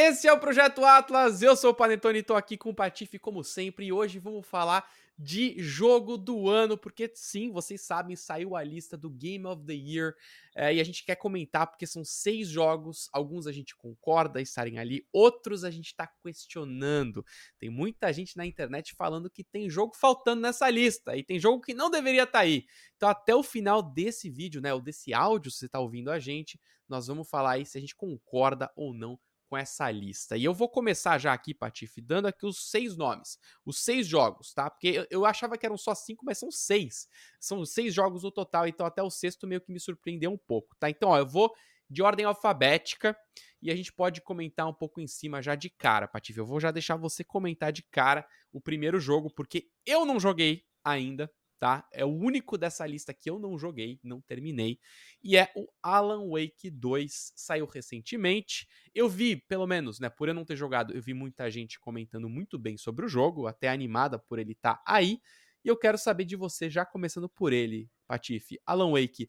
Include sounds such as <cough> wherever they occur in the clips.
Esse é o Projeto Atlas, eu sou o Panetone e tô aqui com o Patife como sempre e hoje vamos falar de jogo do ano, porque sim, vocês sabem, saiu a lista do Game of the Year é, e a gente quer comentar porque são seis jogos, alguns a gente concorda estarem ali, outros a gente tá questionando. Tem muita gente na internet falando que tem jogo faltando nessa lista e tem jogo que não deveria estar tá aí. Então até o final desse vídeo, né, ou desse áudio, se você tá ouvindo a gente, nós vamos falar aí se a gente concorda ou não com essa lista. E eu vou começar já aqui, Patife, dando aqui os seis nomes, os seis jogos, tá? Porque eu, achava que eram só cinco, mas são seis. São seis jogos no total, então até o sexto meio que me surpreendeu um pouco, tá? Então, ó, eu vou de ordem alfabética e a gente pode comentar um pouco em cima já de cara, Patife. Eu vou já deixar você comentar de cara o primeiro jogo, porque eu não joguei ainda, tá? É o único dessa lista que eu não joguei, não terminei, e é o Alan Wake 2, saiu recentemente. Eu vi, pelo menos, né, por eu não ter jogado, eu vi muita gente comentando muito bem sobre o jogo, até animada por ele estar tá aí, e eu quero saber de você, já começando por ele, Patife. Alan Wake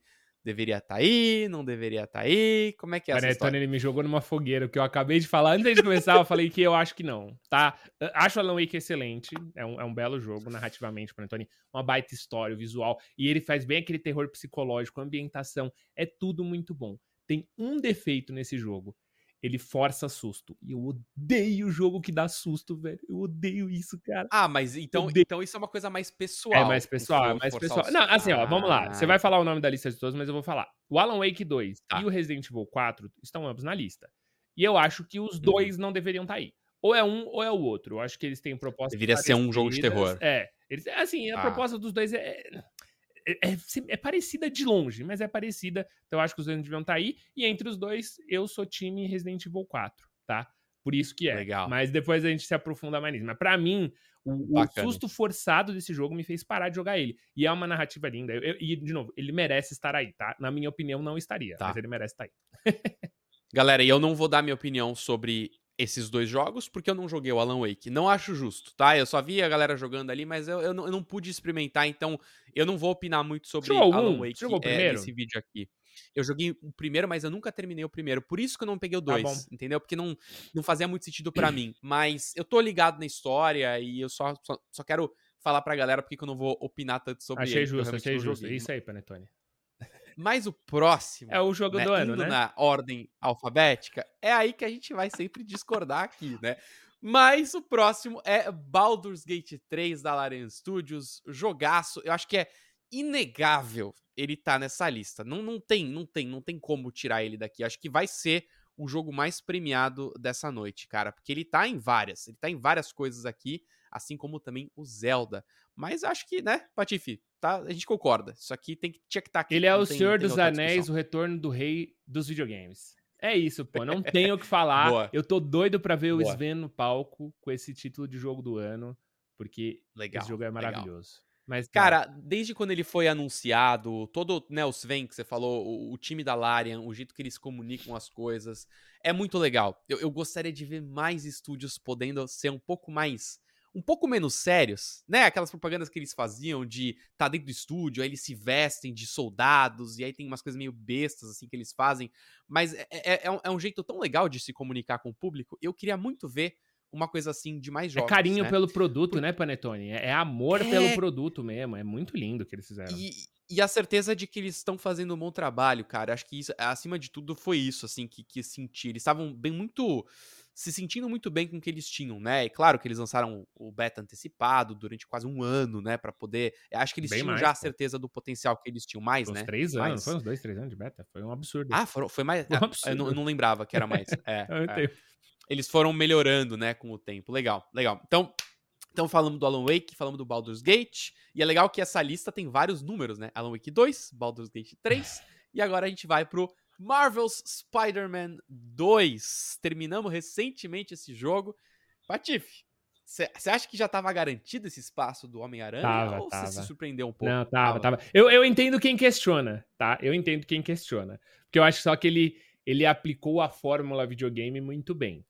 Deveria estar tá aí, não deveria estar tá aí. Como é que é essa história? ele me jogou numa fogueira, o que eu acabei de falar antes de começar, eu falei que eu acho que não, tá? Acho Alan Wake excelente, é um, é um belo jogo narrativamente, Panetone, uma baita história, visual, e ele faz bem aquele terror psicológico, ambientação, é tudo muito bom. Tem um defeito nesse jogo, ele força susto. E eu odeio o jogo que dá susto, velho. Eu odeio isso, cara. Ah, mas então, então isso é uma coisa mais pessoal. É mais pessoal, é mais pessoal. Não, assim, ó, vamos lá. Você vai ah. falar o nome da lista de todos, mas eu vou falar. O Alan Wake 2 tá. e o Resident Evil 4 estão ambos na lista. E eu acho que os uhum. dois uhum. não deveriam estar tá aí. Ou é um ou é o outro. Eu acho que eles têm propostas. Deveria ser um jogo de terror. É. Eles, assim, a ah. proposta dos dois é é, é, é, parecida de longe, mas é parecida. Então eu acho que os dois deviam estar tá aí. E entre os dois, eu sou time Resident Evil 4, tá? Por isso que é. Legal. Mas depois a gente se aprofunda mais nisso. Mas pra mim, o, o, susto forçado desse jogo me fez parar de jogar ele. E é uma narrativa linda. Eu, eu, e, de novo, ele merece estar aí, tá? Na minha opinião, não estaria. Tá. Mas ele merece estar aí. <laughs> Galera, e eu não vou dar minha opinião sobre esses dois jogos porque eu não joguei o Alan Wake. Não acho justo, tá? Eu só vi a galera jogando ali, mas eu, eu, não, eu não pude experimentar, então eu não vou opinar muito sobre Jogou Alan um? Wake Jogou é, nesse vídeo aqui. Eu joguei o primeiro, mas eu nunca terminei o primeiro. Por isso que eu não peguei o tá dois, tá entendeu? Porque não, não fazia muito sentido para <clears throat> mim. Mas eu tô ligado na história e eu só, só, só quero falar pra galera porque eu não vou opinar tanto sobre achei ele. Justo, achei justo, achei justo. Isso aí, Panetone. Mas o próximo. É o jogo né, do ano, né? Na ordem alfabética, é aí que a gente vai sempre discordar aqui, né? Mas o próximo é Baldur's Gate 3 da Larian Studios, jogaço. Eu acho que é inegável ele tá nessa lista. Não, não tem, não tem, não tem como tirar ele daqui. Acho que vai ser o jogo mais premiado dessa noite, cara, porque ele tá em várias, ele tá em várias coisas aqui, assim como também o Zelda. Mas acho que, né, Patife, tá, a gente concorda. Isso aqui tem que, tinha que estar tá aqui. Ele é o tem, Senhor dos Anéis, discussão. o retorno do rei dos videogames. É isso, pô. Não <laughs> tenho o que falar. Eu tô doido para ver Boa. o Sven no palco com esse título de jogo do ano, porque legal, esse jogo é maravilhoso. Legal. Mas, tá. cara, desde quando ele foi anunciado, todo né, o Sven que você falou, o, o, time da Larian, o jeito que eles comunicam as coisas, é muito legal. Eu, eu gostaria de ver mais estúdios podendo ser um pouco mais um pouco menos sérios, né? Aquelas propagandas que eles faziam de tá dentro do estúdio, aí eles se vestem de soldados, e aí tem umas coisas meio bestas, assim, que eles fazem. Mas é, é, é, um, é um, jeito tão legal de se comunicar com o público. Eu queria muito ver uma coisa assim de mais é jogos. É carinho né? pelo produto, Por... né, Panetone? É, é amor pelo é. produto mesmo. É muito lindo o que eles fizeram. E, e a certeza de que eles estão fazendo um bom trabalho, cara. Acho que isso, acima de tudo, foi isso, assim, que, que senti. Eles estavam bem muito se sentindo muito bem com o que eles tinham, né? E claro que eles lançaram o beta antecipado durante quase um ano, né? para poder. Acho que eles bem tinham mais, já a certeza do potencial que eles tinham mais, foi né? Uns três anos, mais. foi uns dois, três anos de beta. Foi um absurdo. Ah, foram, foi mais. Foi um absurdo. eu, não, eu, não, lembrava que era mais. <laughs> É, é. Eles foram melhorando, né, com o tempo. Legal, legal. Então. Então falamos do Alan Wake, falamos do Baldur's Gate, e é legal que essa lista tem vários números, né? Alan Wake 2, Baldur's Gate 3, <laughs> e agora a gente vai pro Marvel's Spider-Man 2. Terminamos recentemente esse jogo. Patife, você acha que já estava garantido esse espaço do Homem-Aranha? Ou você se surpreendeu um pouco? Não, tava, tava. Eu, eu entendo quem questiona, tá? Eu entendo quem questiona. Porque eu acho só que ele, ele aplicou a fórmula videogame muito bem.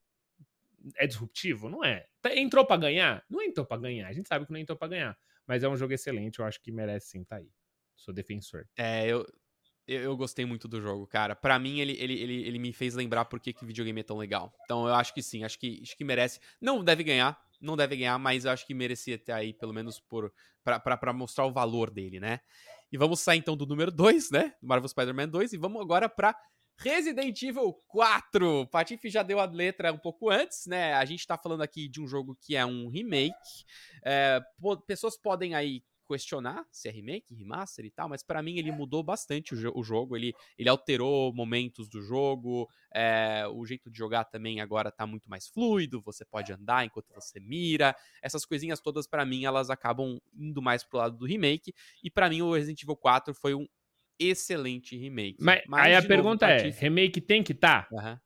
É disruptivo? Não é. Tá, entrou para ganhar? Não entrou para ganhar. A gente sabe que não entrou para ganhar. Mas é um jogo excelente, eu acho que merece sim tá aí. Sou defensor. É, eu, Eu, eu gostei muito do jogo, cara. Pra mim, ele, ele, ele, ele me fez lembrar por que, que videogame é tão legal. Então eu acho que sim, acho que, acho que merece. Não deve ganhar, não deve ganhar, mas eu acho que merecia ter aí, pelo menos por pra mostrar o valor dele, né? E vamos sair então do número 2, né? Do Marvel Spider-Man 2, e vamos agora pra Resident Evil 4. Patife já deu a letra um pouco antes, né? A gente tá falando aqui de um jogo que é um remake. É, pessoas podem aí questionar se é remake, remaster e tal, mas para mim ele mudou bastante o, jo o, jogo, ele, ele alterou momentos do jogo, é, o jeito de jogar também agora tá muito mais fluido, você pode andar enquanto você mira, essas coisinhas todas para mim elas acabam indo mais pro lado do remake, e para mim o Resident Evil 4 foi um excelente remake. Mas, mas aí a pergunta novo, é, remake tem que tá? Uhum.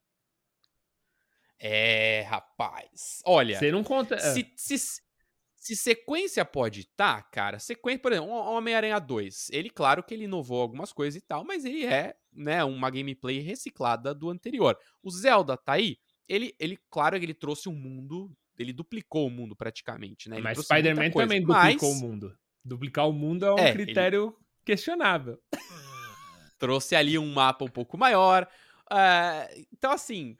É, rapaz. Olha. Você não conta. Se, é. se, se sequência pode estar, tá, cara, sequência, por exemplo, Homem-Aranha 2, ele, claro que ele inovou algumas coisas e tal, mas ele é, né, uma gameplay reciclada do anterior. O Zelda tá aí, ele, ele claro que ele trouxe um mundo, ele duplicou o mundo praticamente, né? Ele mas Spider-Man também duplicou mas... o mundo. Duplicar o mundo é um é, critério ele... questionável. Trouxe ali um mapa um pouco maior. Uh, então, assim,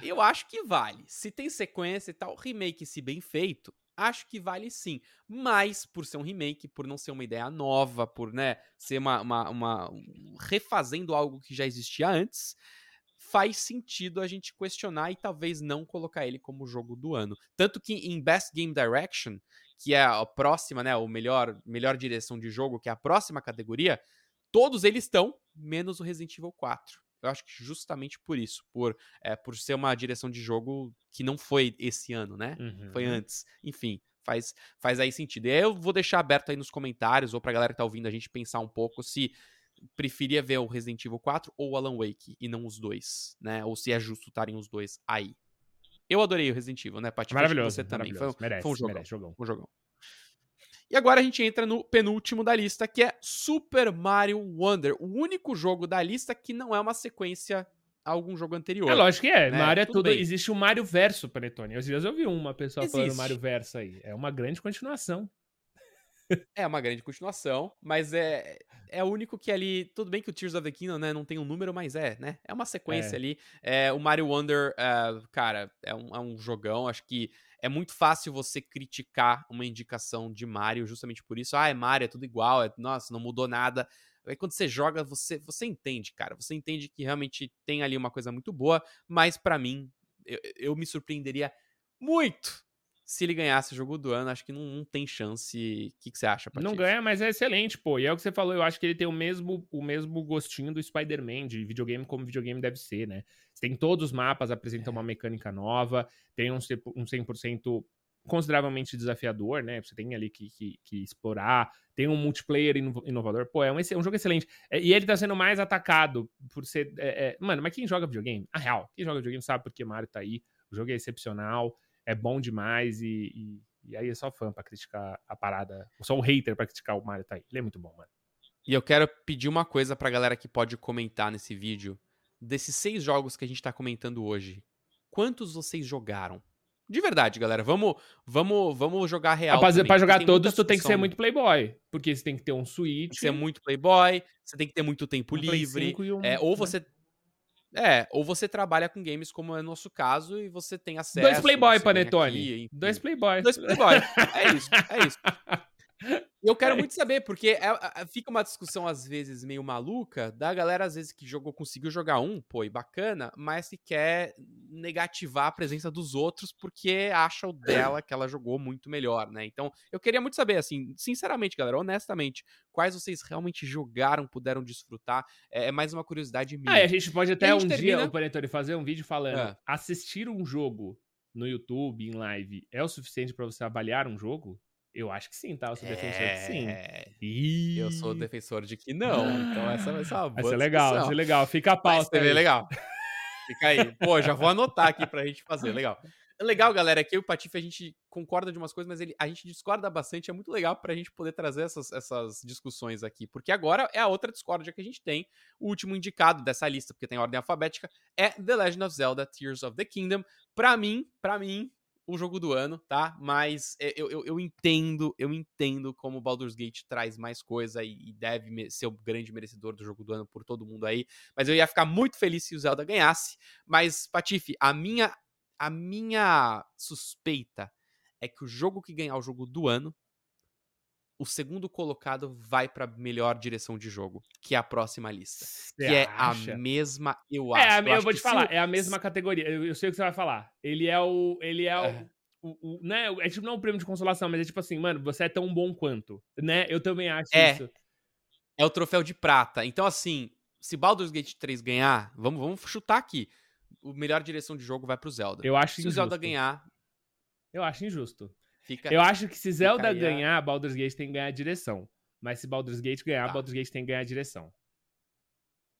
eu acho que vale. Se tem sequência e tal, remake, se bem feito, acho que vale sim. Mas, por ser um remake, por não ser uma ideia nova, por né, ser uma, uma, uma refazendo algo que já existia antes, faz sentido a gente questionar e talvez não colocar ele como jogo do ano. Tanto que em Best Game Direction, que é a próxima, né, o melhor, melhor direção de jogo, que é a próxima categoria, todos eles estão, menos o Resident Evil 4. Eu acho que justamente por isso, por, é, por ser uma direção de jogo que não foi esse ano, né? Uhum. Foi antes. Enfim, faz, faz aí sentido. E aí eu vou deixar aberto aí nos comentários, ou pra galera que tá ouvindo a gente pensar um pouco se preferia ver o Resident Evil 4 ou o Alan Wake, e não os dois, né? Ou se é justo estarem os dois aí. Eu adorei o Resident Evil, né, Paty? Maravilhoso. Você também. Foi, merece, foi um jogão. Merece, jogão. Um jogão. E agora a gente entra no penúltimo da lista, que é Super Mario Wonder, o único jogo da lista que não é uma sequência a algum jogo anterior. É lógico que é. Né? Mario é tudo. tudo existe o Mario Verso, Panetone. Às vezes eu vi uma pessoa existe. falando Mario Verso aí. É uma grande continuação. É uma grande continuação, mas é, é o único que ali. Tudo bem que o Tears of the Kingdom né, não tem um número, mas é, né? É uma sequência é. ali. É, o Mario Wonder, uh, cara, é um, é um jogão. Acho que é muito fácil você criticar uma indicação de Mario justamente por isso. Ah, é Mario, é tudo igual, é, nossa, não mudou nada. Aí quando você joga, você, você entende, cara. Você entende que realmente tem ali uma coisa muito boa, mas para mim, eu, eu, me surpreenderia muito se ele ganhasse o jogo do ano. Acho que não, não tem chance. O que, que você acha, Patife? Não ganha, mas é excelente, pô. E é o que você falou, eu acho que ele tem o mesmo, o mesmo gostinho do Spider-Man, de videogame como videogame deve ser, né? Tem todos os mapas, apresentam uma mecânica nova, tem um, um 100% consideravelmente desafiador, né? Você tem ali que, que, que explorar, tem um multiplayer inovador. Pô, é um, é um jogo excelente. É, e ele tá sendo mais atacado por ser. É, é... Mano, mas quem joga videogame? A real, quem joga videogame sabe porque Mario tá aí. O jogo é excepcional, é bom demais e, e, e aí é só fã pra criticar a parada. Só um hater pra criticar o Mario tá aí. Ele é muito bom, mano. E eu quero pedir uma coisa pra galera que pode comentar nesse vídeo desses seis jogos que a gente tá comentando hoje, quantos vocês jogaram? De verdade, galera. Vamos, vamos, vamos jogar real. Ah, pra, jogar todos, tu tem que ser muito playboy. Porque você tem que ter um Switch. Tem que ser muito playboy, você tem que ter muito tempo um livre. Um, é, ou né? você. É, ou você trabalha com games como é o nosso caso e você tem acesso. Dois Playboy, Panetone. Dois Playboy. Dois Playboy. É isso, é isso. <laughs> eu quero é. muito saber, porque é, é, fica uma discussão às vezes meio maluca da galera às vezes que jogou, conseguiu jogar um, pô, e bacana, mas que quer negativar a presença dos outros porque acha o dela que ela jogou muito melhor, né? Então, eu queria muito saber, assim, sinceramente, galera, honestamente, quais vocês realmente jogaram, puderam desfrutar. É, é mais uma curiosidade minha. Ah, a gente pode até um termina... dia, o Panetone, fazer um vídeo falando é. assistir um jogo no YouTube, em live, é o suficiente para você avaliar um jogo? Eu acho que sim, tá? Eu sou defensor de sim. E... É, eu sou defensor de que não. Então essa vai ser uma boa Vai ser legal, vai ser legal. Fica a pauta. Vai ser legal. Fica aí. Pô, já vou anotar aqui pra gente fazer. Legal. É legal, galera, que eu e o Patife a gente concorda de umas coisas, mas ele, a gente discorda bastante. É muito legal pra gente poder trazer essas, essas discussões aqui. Porque agora é a outra discórdia que a gente tem. O último indicado dessa lista, porque tem ordem alfabética, é The Legend of Zelda Tears of the Kingdom. Pra mim, pra mim, o jogo do ano, tá? Mas é, eu, eu, eu entendo, eu entendo como Baldur's Gate traz mais coisa e, e deve ser o grande merecedor do jogo do ano por todo mundo aí. Mas eu ia ficar muito feliz se o Zelda ganhasse. Mas, Patife, a minha, a minha suspeita é que o jogo que ganhar o jogo do ano, o segundo colocado vai para melhor direção de jogo, que é a próxima lista. Cê que acha? é a mesma, eu é, acho. É, eu, eu vou te falar, o... é a mesma categoria. Eu, eu, sei o que você vai falar. Ele é o. Ele é, é. o. O, o, né, é tipo não um prêmio de consolação, mas é tipo assim, mano, você é tão bom quanto, né? Eu também acho é, isso. É o troféu de prata. Então, assim, se Baldur's Gate 3 ganhar, vamos, vamos chutar aqui. O melhor direção de jogo vai pro Zelda. Eu acho Se injusto. o Zelda ganhar. Eu acho injusto. Fica, eu acho que se Zelda ganhar, Baldur's Gate tem que ganhar a direção. Mas se Baldur's Gate ganhar, tá. Baldur's Gate tem que ganhar a direção.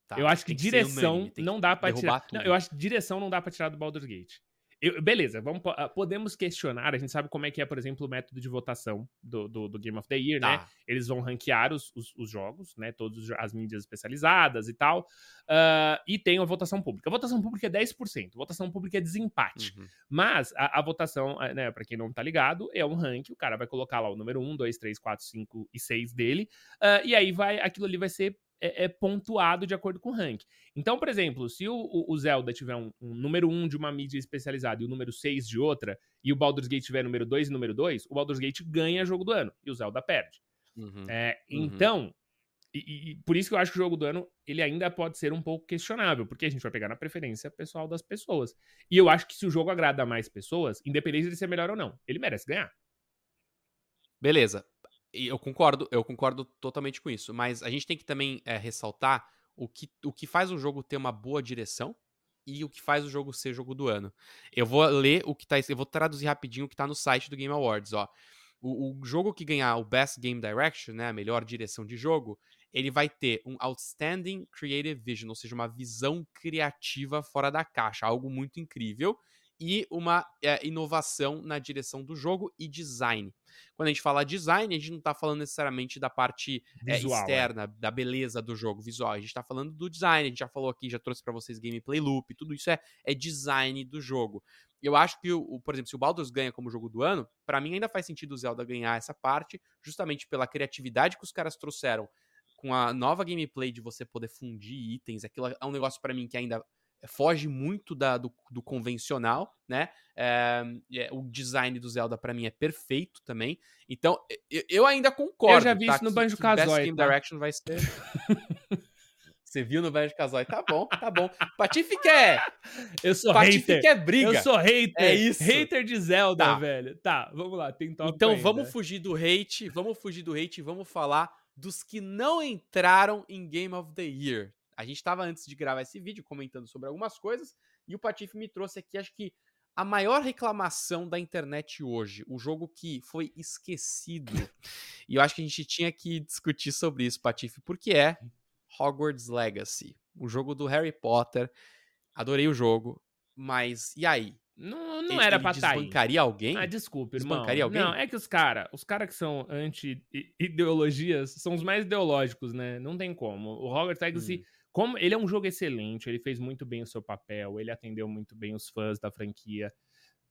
Tá, eu acho que direção que não dá para tirar. Não, eu acho que direção não dá para tirar do Baldur's Gate. Eu, beleza, vamos, ah, podemos questionar. A gente sabe como é que é, por exemplo, o método de votação do, do, do Game of the Year, né? tá. né? Eles vão ranquear os, os, os, jogos, né? Todas as mídias especializadas e tal. Uh, e tem a votação pública. A votação pública é 10%. A votação pública é desempate. Uhum. Mas a, a, votação, né, para quem não tá ligado, é um ranking. O cara vai colocar lá o número 1, 2, 3, 4, 5 e 6 dele. Uh, e aí vai, aquilo ali vai ser é, é, pontuado de acordo com o rank. Então, por exemplo, se o, o Zelda tiver um, um, número 1 de uma mídia especializada e o número 6 de outra, e o Baldur's Gate tiver número 2 e número 2, o Baldur's Gate ganha jogo do ano e o Zelda perde. Uhum. É, uhum. Então, e, e, por isso que eu acho que o jogo do ano ele ainda pode ser um pouco questionável, porque a gente vai pegar na preferência pessoal das pessoas. E eu acho que se o jogo agrada mais pessoas, independente de ser melhor ou não, ele merece ganhar. Beleza. E eu concordo, eu concordo totalmente com isso. Mas a gente tem que também é, ressaltar o que, o que faz o jogo ter uma boa direção e o que faz o jogo ser jogo do ano. Eu vou ler o que tá. Eu vou traduzir rapidinho o que tá no site do Game Awards, ó. O, o jogo que ganhar o Best Game Direction, né, a melhor direção de jogo, ele vai ter um Outstanding Creative Vision, ou seja, uma visão criativa fora da caixa, algo muito incrível e uma é, inovação na direção do jogo e design. Quando a gente fala design, a gente não está falando necessariamente da parte visual, é, externa, é. da beleza do jogo visual. A gente está falando do design. A gente já falou aqui, já trouxe para vocês gameplay loop, tudo isso é, é design do jogo. Eu acho que, o, por exemplo, se o Baldur's ganha como jogo do ano, para mim ainda faz sentido o Zelda ganhar essa parte, justamente pela criatividade que os caras trouxeram com a nova gameplay de você poder fundir itens. Aquilo é um negócio para mim que ainda foge muito da, do, do convencional, né? É, o design do Zelda para mim é perfeito também. Então, eu, eu ainda concordo. Eu já vi tá? isso no Banjo Kazooie. Best Game tá? Direction vai ser. <laughs> Você viu no Banjo Kazooie? Tá bom, tá bom. Patife quer. <laughs> Eu sou Patife hater. quer briga. Eu sou hater. É isso. Hater de Zelda, tá. velho. Tá, vamos lá. Tem top Então ainda. vamos fugir do hate. Vamos fugir do hate e vamos falar dos que não entraram em Game of the Year, a gente estava antes de gravar esse vídeo comentando sobre algumas coisas e o Patife me trouxe aqui, acho que a maior reclamação da internet hoje, o jogo que foi esquecido. <laughs> e eu acho que a gente tinha que discutir sobre isso, Patife, porque é Hogwarts Legacy, o jogo do Harry Potter. Adorei o jogo, mas e aí? Não, não ele, era pra estar tá desbancaria alguém? Ah, desculpa, irmão. Desbancaria alguém? Não, é que os caras, os caras que são anti-ideologias, são os mais ideológicos, né? Não tem como. O Hogwarts Legacy... Hum como ele é um jogo excelente, ele fez muito bem o seu papel, ele atendeu muito bem os fãs da franquia.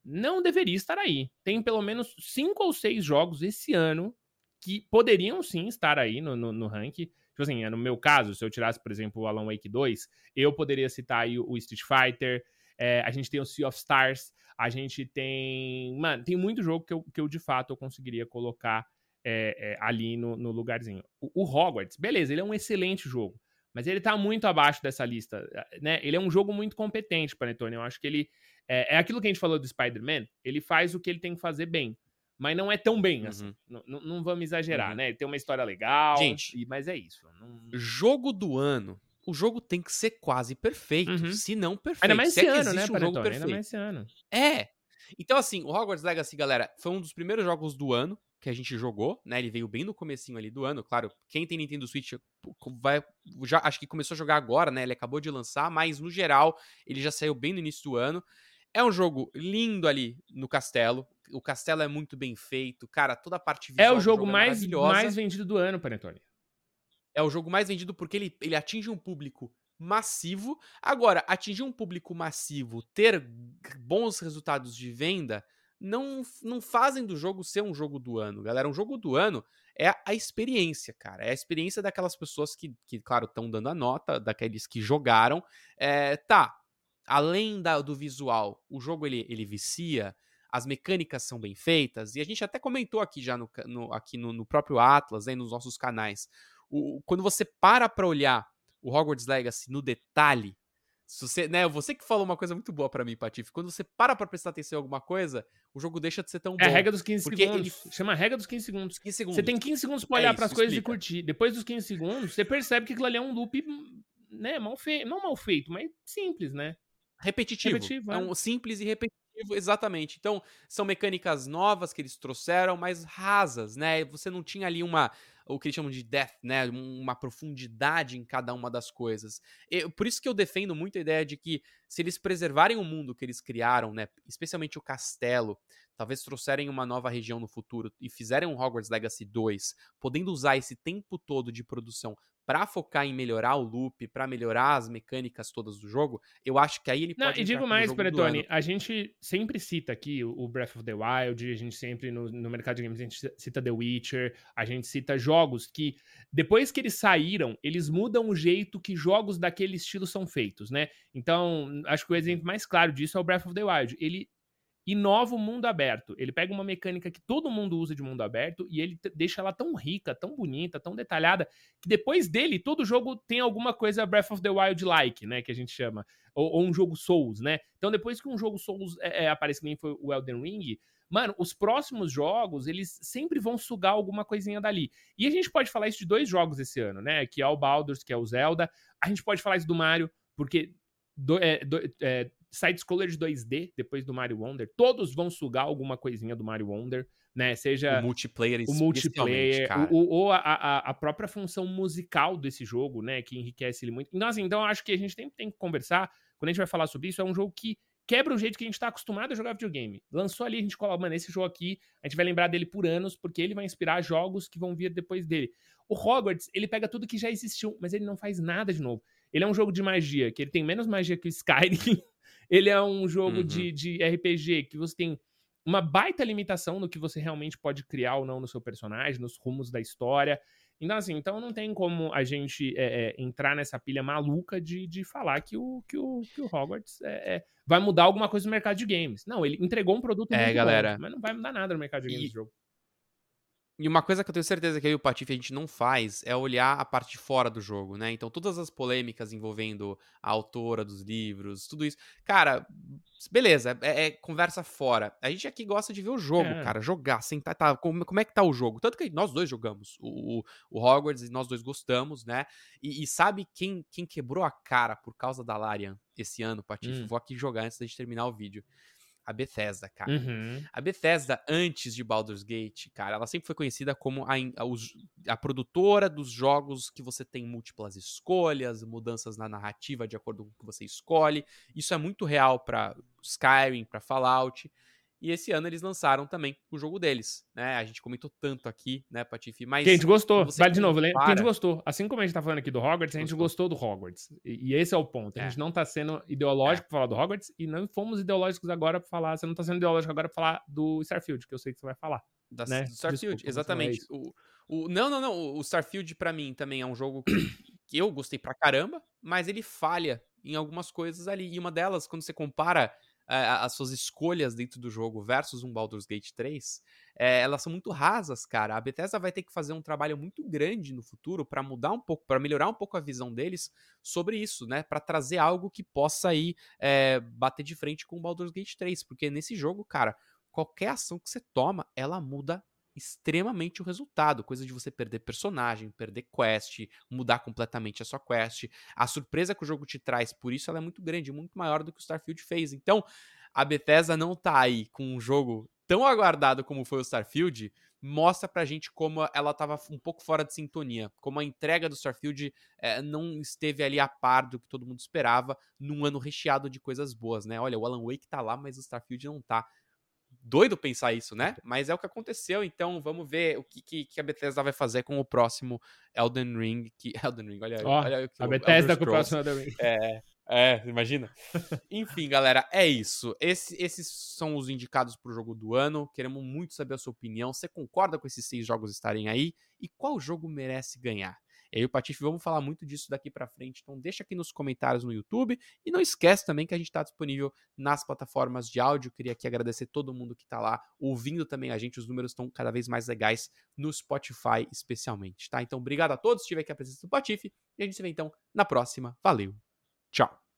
Não deveria estar aí. Tem pelo menos cinco ou seis jogos esse ano que poderiam sim estar aí no, no, no ranking. Tipo assim, no meu caso, se eu tirasse, por exemplo, o Alan Wake 2, eu poderia citar aí o, Street Fighter, é, a gente tem o Sea of Stars, a gente tem. Mano, tem muito jogo que eu, que eu de fato eu conseguiria colocar é, é, ali no, no lugarzinho. O, o, Hogwarts, beleza, ele é um excelente jogo mas ele tá muito abaixo dessa lista, eh, né? Ele é um jogo muito competente, Panetone. Eu acho que ele é, é aquilo que a gente falou do Spider-Man, ele faz o que ele tem que fazer bem, mas não é tão bem assim. Uhum. Não, não, vamos exagerar, uhum. né? Ele tem uma história legal, gente, mas é isso. Não... Jogo do ano. O jogo tem que ser quase perfeito, uhum. se não perfeito. Ainda mais esse é ano, né, um? Jogo perfeito. Ainda mais esse ano. É. Então, assim, o Hogwarts Legacy, galera, foi um dos primeiros jogos do ano que a gente jogou, né? Ele veio bem no comecinho ali do ano, claro. Quem tem Nintendo Switch vai já acho que começou a jogar agora, né? Ele acabou de lançar, mas no geral ele já saiu bem no início do ano. É um jogo lindo ali no castelo. O castelo é muito bem feito, cara. Toda a parte visual É o jogo, jogo é mais mais vendido do ano, Panetone. É o jogo mais vendido porque ele, ele atinge um público massivo. Agora, atingir um público massivo, ter bons resultados de venda, não, não fazem do jogo ser um jogo do ano, galera. Um jogo do ano é a experiência, cara. É a experiência daquelas pessoas que, que claro, estão dando a nota, daqueles que jogaram. É, tá, além da, do visual, o jogo ele, ele vicia, as mecânicas são bem feitas, e a gente até comentou aqui já no, no aqui no, no, próprio Atlas, né, nos nossos canais. O, quando você para pra olhar o Hogwarts Legacy no detalhe, se você, né, você que falou uma coisa muito boa para mim, Patife. Quando você para pra prestar atenção em alguma coisa, o jogo deixa de ser tão bom. É a regra dos 15 segundos. Ele... Chama a regra dos 15 segundos. 15 segundos. Você tem 15 segundos pra olhar é pras coisas explica. e curtir. Depois dos 15 segundos, você percebe que aquilo ali é um loop, né, mal feito. Não mal feito, mas simples, né? Repetitivo. repetitivo é. é um simples e repetitivo exatamente. Então, são mecânicas novas que eles trouxeram, mas rasas, né? Você não tinha ali uma o que eles chamam de depth, né? Uma profundidade em cada uma das coisas. E, por isso que eu defendo muito a ideia de que se eles preservarem o mundo que eles criaram, né? Especialmente o castelo, talvez trouxerem uma nova região no futuro e fizerem um Hogwarts Legacy 2, podendo usar esse tempo todo de produção para focar em melhorar o loop, para melhorar as mecânicas todas do jogo, eu acho que aí ele Não, pode. E digo mais, Peretone, a gente sempre cita aqui o Breath of the Wild, a gente sempre no, no mercado de games a gente cita The Witcher, a gente cita jogos que depois que eles saíram, eles mudam o jeito que jogos daquele estilo são feitos, né? Então, acho que o exemplo mais claro disso é o Breath of the Wild. Ele inova o mundo aberto. Ele pega uma mecânica que todo mundo usa de mundo aberto e ele deixa ela tão rica, tão bonita, tão detalhada, que depois dele todo jogo tem alguma coisa Breath of the Wild-like, né, que a gente chama, ou, ou, um jogo Souls, né? Então depois que um jogo Souls é, é, aparece, que nem foi o Elden Ring, mano, os próximos jogos, eles sempre vão sugar alguma coisinha dali. E a gente pode falar isso de dois jogos esse ano, né, que é o Baldur's, que é o Zelda, a gente pode falar isso do Mario, porque do, é, do, é, side-scrollers 2D, depois do Mario Wonder, todos vão sugar alguma coisinha do Mario Wonder, né? Seja o multiplayer, o multiplayer, ou, a, a, a, própria função musical desse jogo, né? Que enriquece ele muito. Então, assim, então acho que a gente tem, tem que conversar. Quando a gente vai falar sobre isso, é um jogo que quebra o jeito que a gente tá acostumado a jogar videogame. Lançou ali, a gente coloca, mano, esse jogo aqui, a gente vai lembrar dele por anos, porque ele vai inspirar jogos que vão vir depois dele. O Hogwarts, ele pega tudo que já existiu, mas ele não faz nada de novo. Ele é um jogo de magia, que ele tem menos magia que o Skyrim, <laughs> ele é um jogo uhum. de, de RPG que você tem uma baita limitação no que você realmente pode criar ou não no seu personagem, nos rumos da história. Então, assim, então não tem como a gente é, é, entrar nessa pilha maluca de, de falar que o, que o, que o Hogwarts é, é vai mudar alguma coisa no mercado de games. Não, ele entregou um produto é, galera, bom, mas não vai mudar nada no mercado de games e, jogo. E uma coisa que eu tenho certeza que aí o Patife a gente não faz é olhar a parte de fora do jogo, né? Então, todas as polêmicas envolvendo a autora dos livros, tudo isso. Cara, beleza, é, é conversa fora. A gente aqui gosta de ver o jogo, é. cara, jogar, sentar, tá, como, como é que tá o jogo? Tanto que nós dois jogamos o, o Hogwarts e nós dois gostamos, né? E, e, sabe quem, quem quebrou a cara por causa da Larian esse ano, Patife? Hum. Vou aqui jogar antes da gente terminar o vídeo a Bethesda, cara. Uhum. A Bethesda, antes de Baldur's Gate, cara, ela sempre foi conhecida como a, a, a, produtora dos jogos que você tem múltiplas escolhas, mudanças na narrativa de acordo com o que você escolhe. Isso é muito real para Skyrim, para Fallout. E esse ano eles lançaram também o jogo deles, né? A gente comentou tanto aqui, né, Patife? Mas. Que a gente gostou. Vale de novo, compara... que a gente gostou. Assim como a gente tá falando aqui do Hogwarts, a gente gostou, gostou do Hogwarts. E, e, esse é o ponto. A é. gente não tá sendo ideológico é. pra falar do Hogwarts e não fomos ideológicos agora pra falar. Você não tá sendo ideológico agora pra falar do Starfield, que eu sei que você vai falar. Da, né? Do Starfield, Desculpa, exatamente. O, o, não, não, não. O Starfield, para mim, também é um jogo que, que eu gostei pra caramba, mas ele falha em algumas coisas ali. E uma delas, quando você compara as suas escolhas dentro do jogo versus um Baldur's Gate 3, é, eh, elas são muito rasas, cara. A Bethesda vai ter que fazer um trabalho muito grande no futuro para mudar um pouco, para melhorar um pouco a visão deles sobre isso, né? Para trazer algo que possa aí é, bater de frente com o Baldur's Gate 3, porque nesse jogo, cara, qualquer ação que você toma, ela muda extremamente o resultado, coisa de você perder personagem, perder quest, mudar completamente a sua quest. A surpresa que o jogo te traz, por isso ela é muito grande, muito maior do que o Starfield fez. Então, a Bethesda não tá aí com um jogo tão aguardado como foi o Starfield, mostra pra gente como ela tava um pouco fora de sintonia, como a entrega do Starfield é, não esteve ali a par do que todo mundo esperava num ano recheado de coisas boas, né? Olha, o Alan Wake tá lá, mas o Starfield não tá doido pensar isso, né? Mas é o que aconteceu, então vamos ver o que, que, que a Bethesda vai fazer com o próximo Elden Ring. Que, <laughs> Elden Ring, olha, oh, olha a Bethesda com o próximo Elden Ring. É, É, imagina. <laughs> Enfim, galera, é isso. Esse, esses são os indicados pro jogo do ano. Queremos muito saber a sua opinião. Você concorda com esses seis jogos estarem aí? E qual jogo merece ganhar? E aí, o Patife, vamos falar muito disso daqui para frente. Então, deixa aqui nos comentários no YouTube. E não esquece também que a gente está disponível nas plataformas de áudio. Queria aqui agradecer todo mundo que está lá ouvindo também a gente. Os números estão cada vez mais legais no Spotify, especialmente, tá? Então, obrigado a todos. Estive aqui a presença do Patife. E a gente se vê então na próxima. Valeu! Tchau.